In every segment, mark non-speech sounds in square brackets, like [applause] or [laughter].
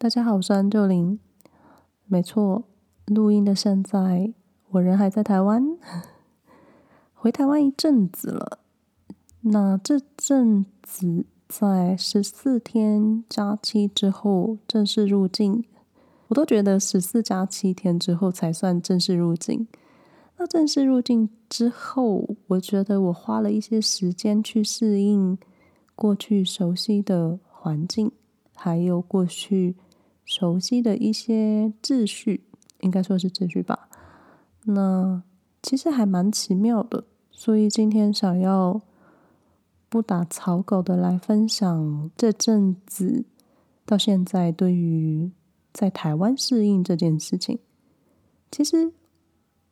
大家好，我是安九林。没错，录音的现在，我人还在台湾，回台湾一阵子了。那这阵子在十四天加七之后正式入境，我都觉得十四加七天之后才算正式入境。那正式入境之后，我觉得我花了一些时间去适应过去熟悉的环境，还有过去。熟悉的一些秩序，应该说是秩序吧。那其实还蛮奇妙的，所以今天想要不打草稿的来分享这阵子到现在对于在台湾适应这件事情。其实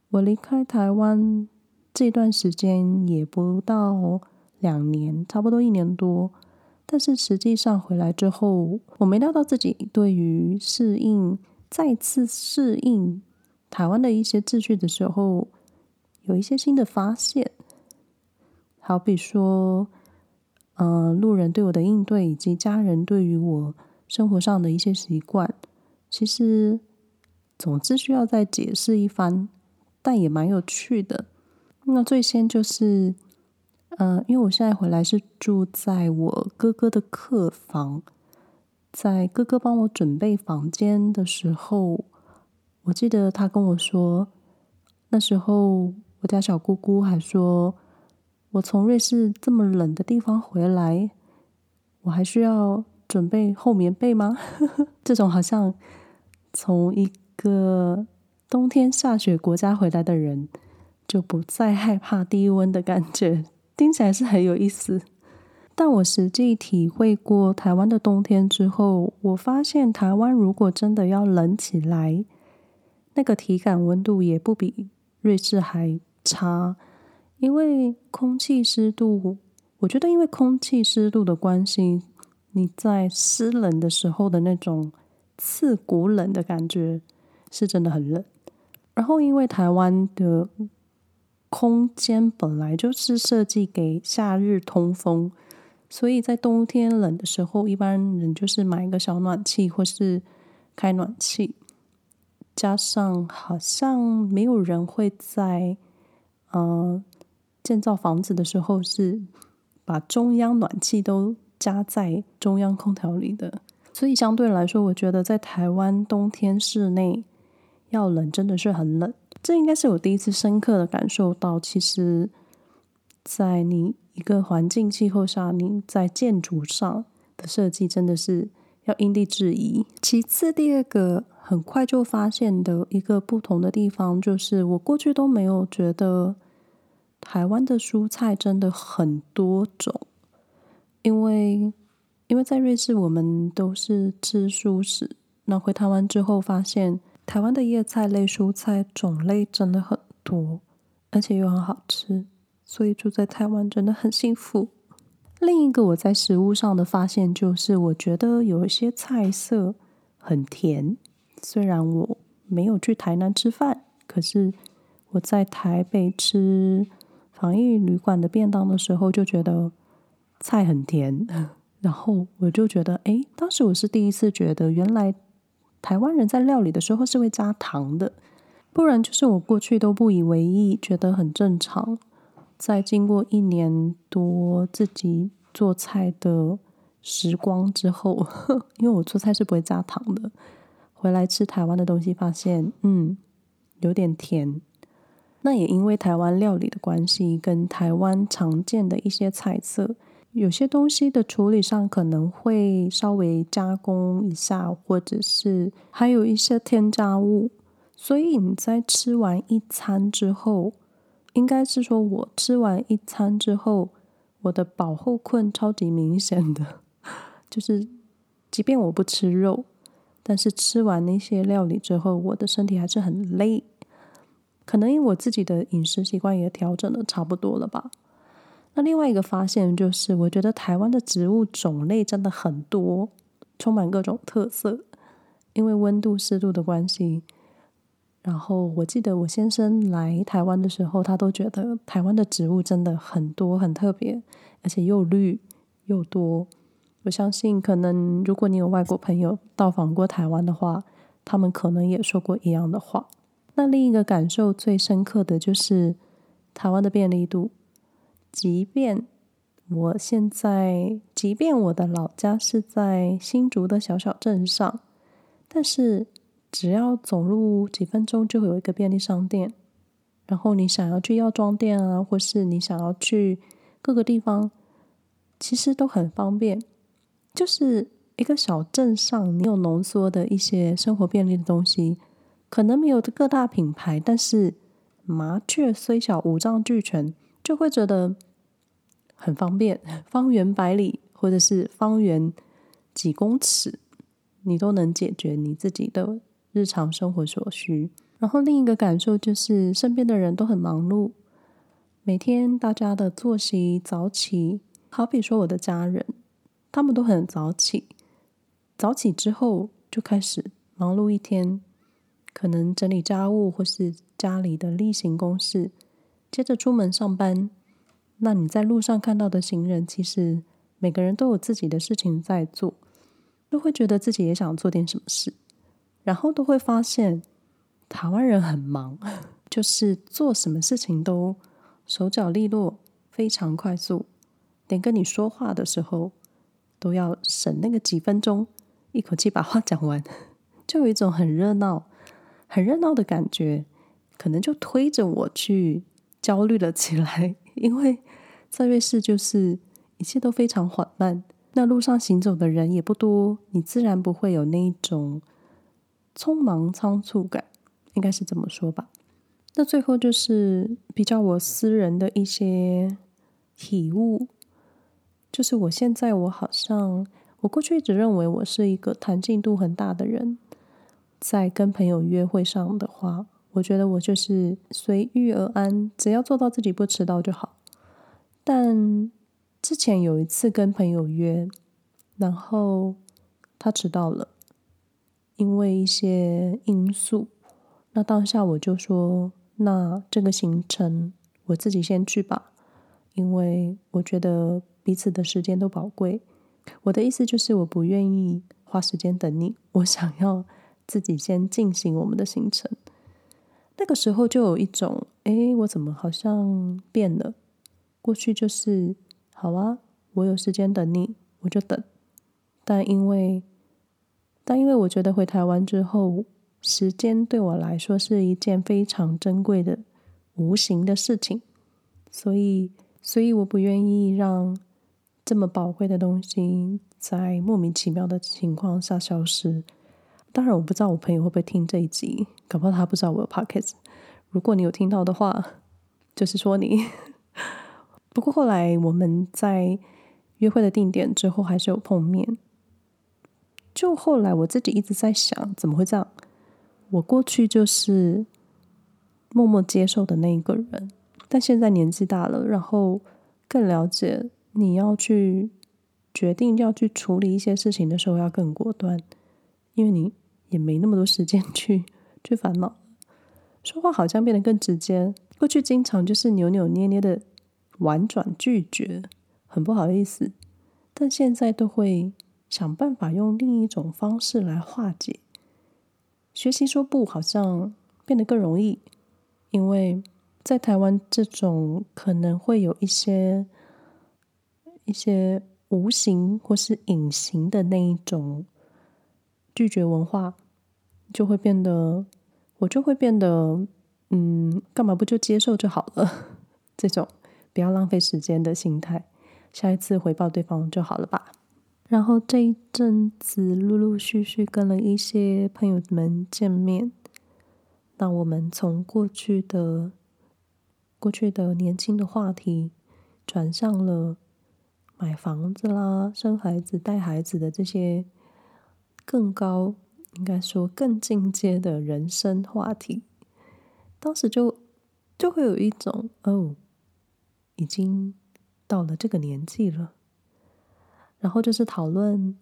我离开台湾这段时间也不到两年，差不多一年多。但是实际上回来之后，我没料到自己对于适应、再次适应台湾的一些秩序的时候，有一些新的发现。好比说，嗯、路人对我的应对，以及家人对于我生活上的一些习惯，其实总之需要再解释一番，但也蛮有趣的。那最先就是。嗯，因为我现在回来是住在我哥哥的客房，在哥哥帮我准备房间的时候，我记得他跟我说，那时候我家小姑姑还说，我从瑞士这么冷的地方回来，我还需要准备厚棉被吗？[laughs] 这种好像从一个冬天下雪国家回来的人，就不再害怕低温的感觉。听起来是很有意思，但我实际体会过台湾的冬天之后，我发现台湾如果真的要冷起来，那个体感温度也不比瑞士还差，因为空气湿度，我觉得因为空气湿度的关系，你在湿冷的时候的那种刺骨冷的感觉是真的很冷，然后因为台湾的。空间本来就是设计给夏日通风，所以在冬天冷的时候，一般人就是买一个小暖气或是开暖气。加上好像没有人会在呃建造房子的时候是把中央暖气都加在中央空调里的，所以相对来说，我觉得在台湾冬天室内要冷真的是很冷。这应该是我第一次深刻的感受到，其实，在你一个环境气候下，你在建筑上的设计真的是要因地制宜。其次，第二个很快就发现的一个不同的地方，就是我过去都没有觉得台湾的蔬菜真的很多种，因为因为在瑞士我们都是吃蔬食，那回台湾之后发现。台湾的叶菜类蔬菜种类真的很多，而且又很好吃，所以住在台湾真的很幸福。另一个我在食物上的发现就是，我觉得有一些菜色很甜。虽然我没有去台南吃饭，可是我在台北吃防疫旅馆的便当的时候，就觉得菜很甜。然后我就觉得，诶，当时我是第一次觉得，原来。台湾人在料理的时候是会加糖的，不然就是我过去都不以为意，觉得很正常。在经过一年多自己做菜的时光之后，[laughs] 因为我做菜是不会加糖的，回来吃台湾的东西，发现嗯，有点甜。那也因为台湾料理的关系，跟台湾常见的一些菜色。有些东西的处理上可能会稍微加工一下，或者是还有一些添加物，所以你在吃完一餐之后，应该是说我吃完一餐之后，我的饱后困超级明显的，[laughs] 就是即便我不吃肉，但是吃完那些料理之后，我的身体还是很累，可能因为我自己的饮食习惯也调整的差不多了吧。那另外一个发现就是，我觉得台湾的植物种类真的很多，充满各种特色。因为温度、湿度的关系，然后我记得我先生来台湾的时候，他都觉得台湾的植物真的很多、很特别，而且又绿又多。我相信，可能如果你有外国朋友到访过台湾的话，他们可能也说过一样的话。那另一个感受最深刻的就是台湾的便利度。即便我现在，即便我的老家是在新竹的小小镇上，但是只要走路几分钟就会有一个便利商店。然后你想要去药妆店啊，或是你想要去各个地方，其实都很方便。就是一个小镇上，你有浓缩的一些生活便利的东西，可能没有各大品牌，但是麻雀虽小，五脏俱全，就会觉得很方便。方圆百里，或者是方圆几公尺，你都能解决你自己的日常生活所需。然后另一个感受就是，身边的人都很忙碌，每天大家的作息早起，好比说我的家人。他们都很早起，早起之后就开始忙碌一天，可能整理家务或是家里的例行公事，接着出门上班。那你在路上看到的行人，其实每个人都有自己的事情在做，都会觉得自己也想做点什么事，然后都会发现台湾人很忙，[laughs] 就是做什么事情都手脚利落，非常快速，连跟你说话的时候。都要省那个几分钟，一口气把话讲完，[laughs] 就有一种很热闹、很热闹的感觉，可能就推着我去焦虑了起来。因为在瑞士，就是一切都非常缓慢，那路上行走的人也不多，你自然不会有那一种匆忙仓促感，应该是这么说吧。那最后就是比较我私人的一些体悟。就是我现在，我好像我过去一直认为我是一个弹性度很大的人，在跟朋友约会上的话，我觉得我就是随遇而安，只要做到自己不迟到就好。但之前有一次跟朋友约，然后他迟到了，因为一些因素，那当下我就说，那这个行程我自己先去吧，因为我觉得。彼此的时间都宝贵，我的意思就是我不愿意花时间等你，我想要自己先进行我们的行程。那个时候就有一种，哎，我怎么好像变了？过去就是好啊，我有时间等你，我就等。但因为，但因为我觉得回台湾之后，时间对我来说是一件非常珍贵的无形的事情，所以，所以我不愿意让。这么宝贵的东西，在莫名其妙的情况下消失。当然，我不知道我朋友会不会听这一集，搞不好他不知道我有 podcast。如果你有听到的话，就是说你。[laughs] 不过后来我们在约会的定点之后，还是有碰面。就后来我自己一直在想，怎么会这样？我过去就是默默接受的那一个人，但现在年纪大了，然后更了解。你要去决定要去处理一些事情的时候，要更果断，因为你也没那么多时间 [laughs] 去去烦恼。说话好像变得更直接，过去经常就是扭扭捏捏的婉转拒绝，很不好意思，但现在都会想办法用另一种方式来化解。学习说不，好像变得更容易，因为在台湾这种可能会有一些。一些无形或是隐形的那一种拒绝文化，就会变得，我就会变得，嗯，干嘛不就接受就好了？[laughs] 这种不要浪费时间的心态，下一次回报对方就好了吧。然后这一阵子陆陆续续跟了一些朋友们见面，那我们从过去的过去的年轻的话题转向了。买房子啦，生孩子、带孩子的这些更高，应该说更进阶的人生话题，当时就就会有一种哦，已经到了这个年纪了，然后就是讨论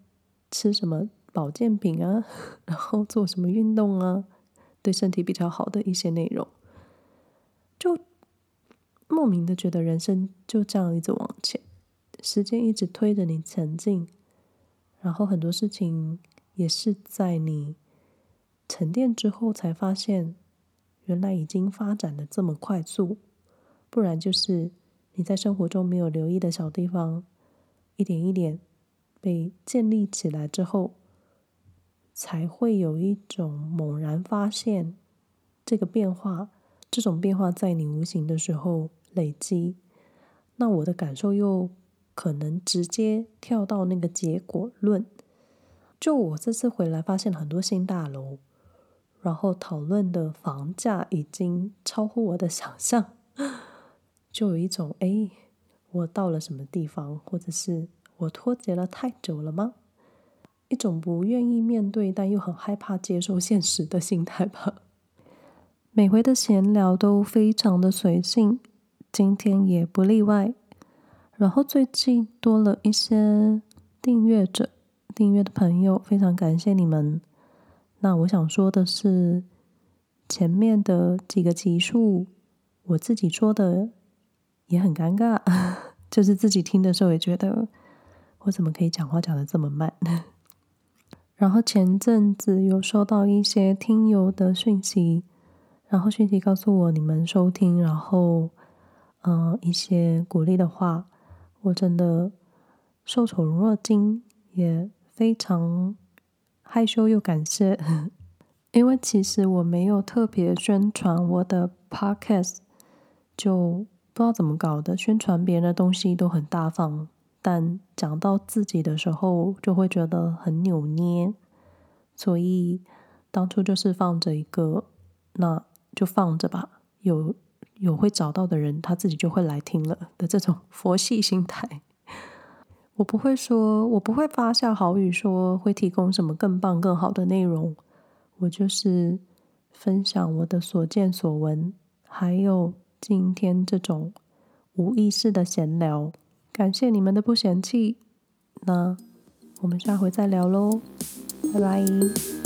吃什么保健品啊，然后做什么运动啊，对身体比较好的一些内容，就莫名的觉得人生就这样一直往前。时间一直推着你前进，然后很多事情也是在你沉淀之后才发现，原来已经发展的这么快速，不然就是你在生活中没有留意的小地方，一点一点被建立起来之后，才会有一种猛然发现这个变化，这种变化在你无形的时候累积，那我的感受又。可能直接跳到那个结果论。就我这次回来，发现很多新大楼，然后讨论的房价已经超乎我的想象，[laughs] 就有一种哎，我到了什么地方，或者是我脱节了太久了吗？一种不愿意面对，但又很害怕接受现实的心态吧。每回的闲聊都非常的随性，今天也不例外。然后最近多了一些订阅者，订阅的朋友，非常感谢你们。那我想说的是，前面的几个集数，我自己说的也很尴尬，[laughs] 就是自己听的时候也觉得，我怎么可以讲话讲的这么慢？[laughs] 然后前阵子有收到一些听友的讯息，然后讯息告诉我你们收听，然后嗯、呃、一些鼓励的话。我真的受宠若惊，也非常害羞又感谢，[laughs] 因为其实我没有特别宣传我的 podcast，就不知道怎么搞的，宣传别人的东西都很大方，但讲到自己的时候就会觉得很扭捏，所以当初就是放着一个，那就放着吧，有。有会找到的人，他自己就会来听了的这种佛系心态。我不会说，我不会发下好语说会提供什么更棒、更好的内容。我就是分享我的所见所闻，还有今天这种无意识的闲聊。感谢你们的不嫌弃。那我们下回再聊喽，拜拜。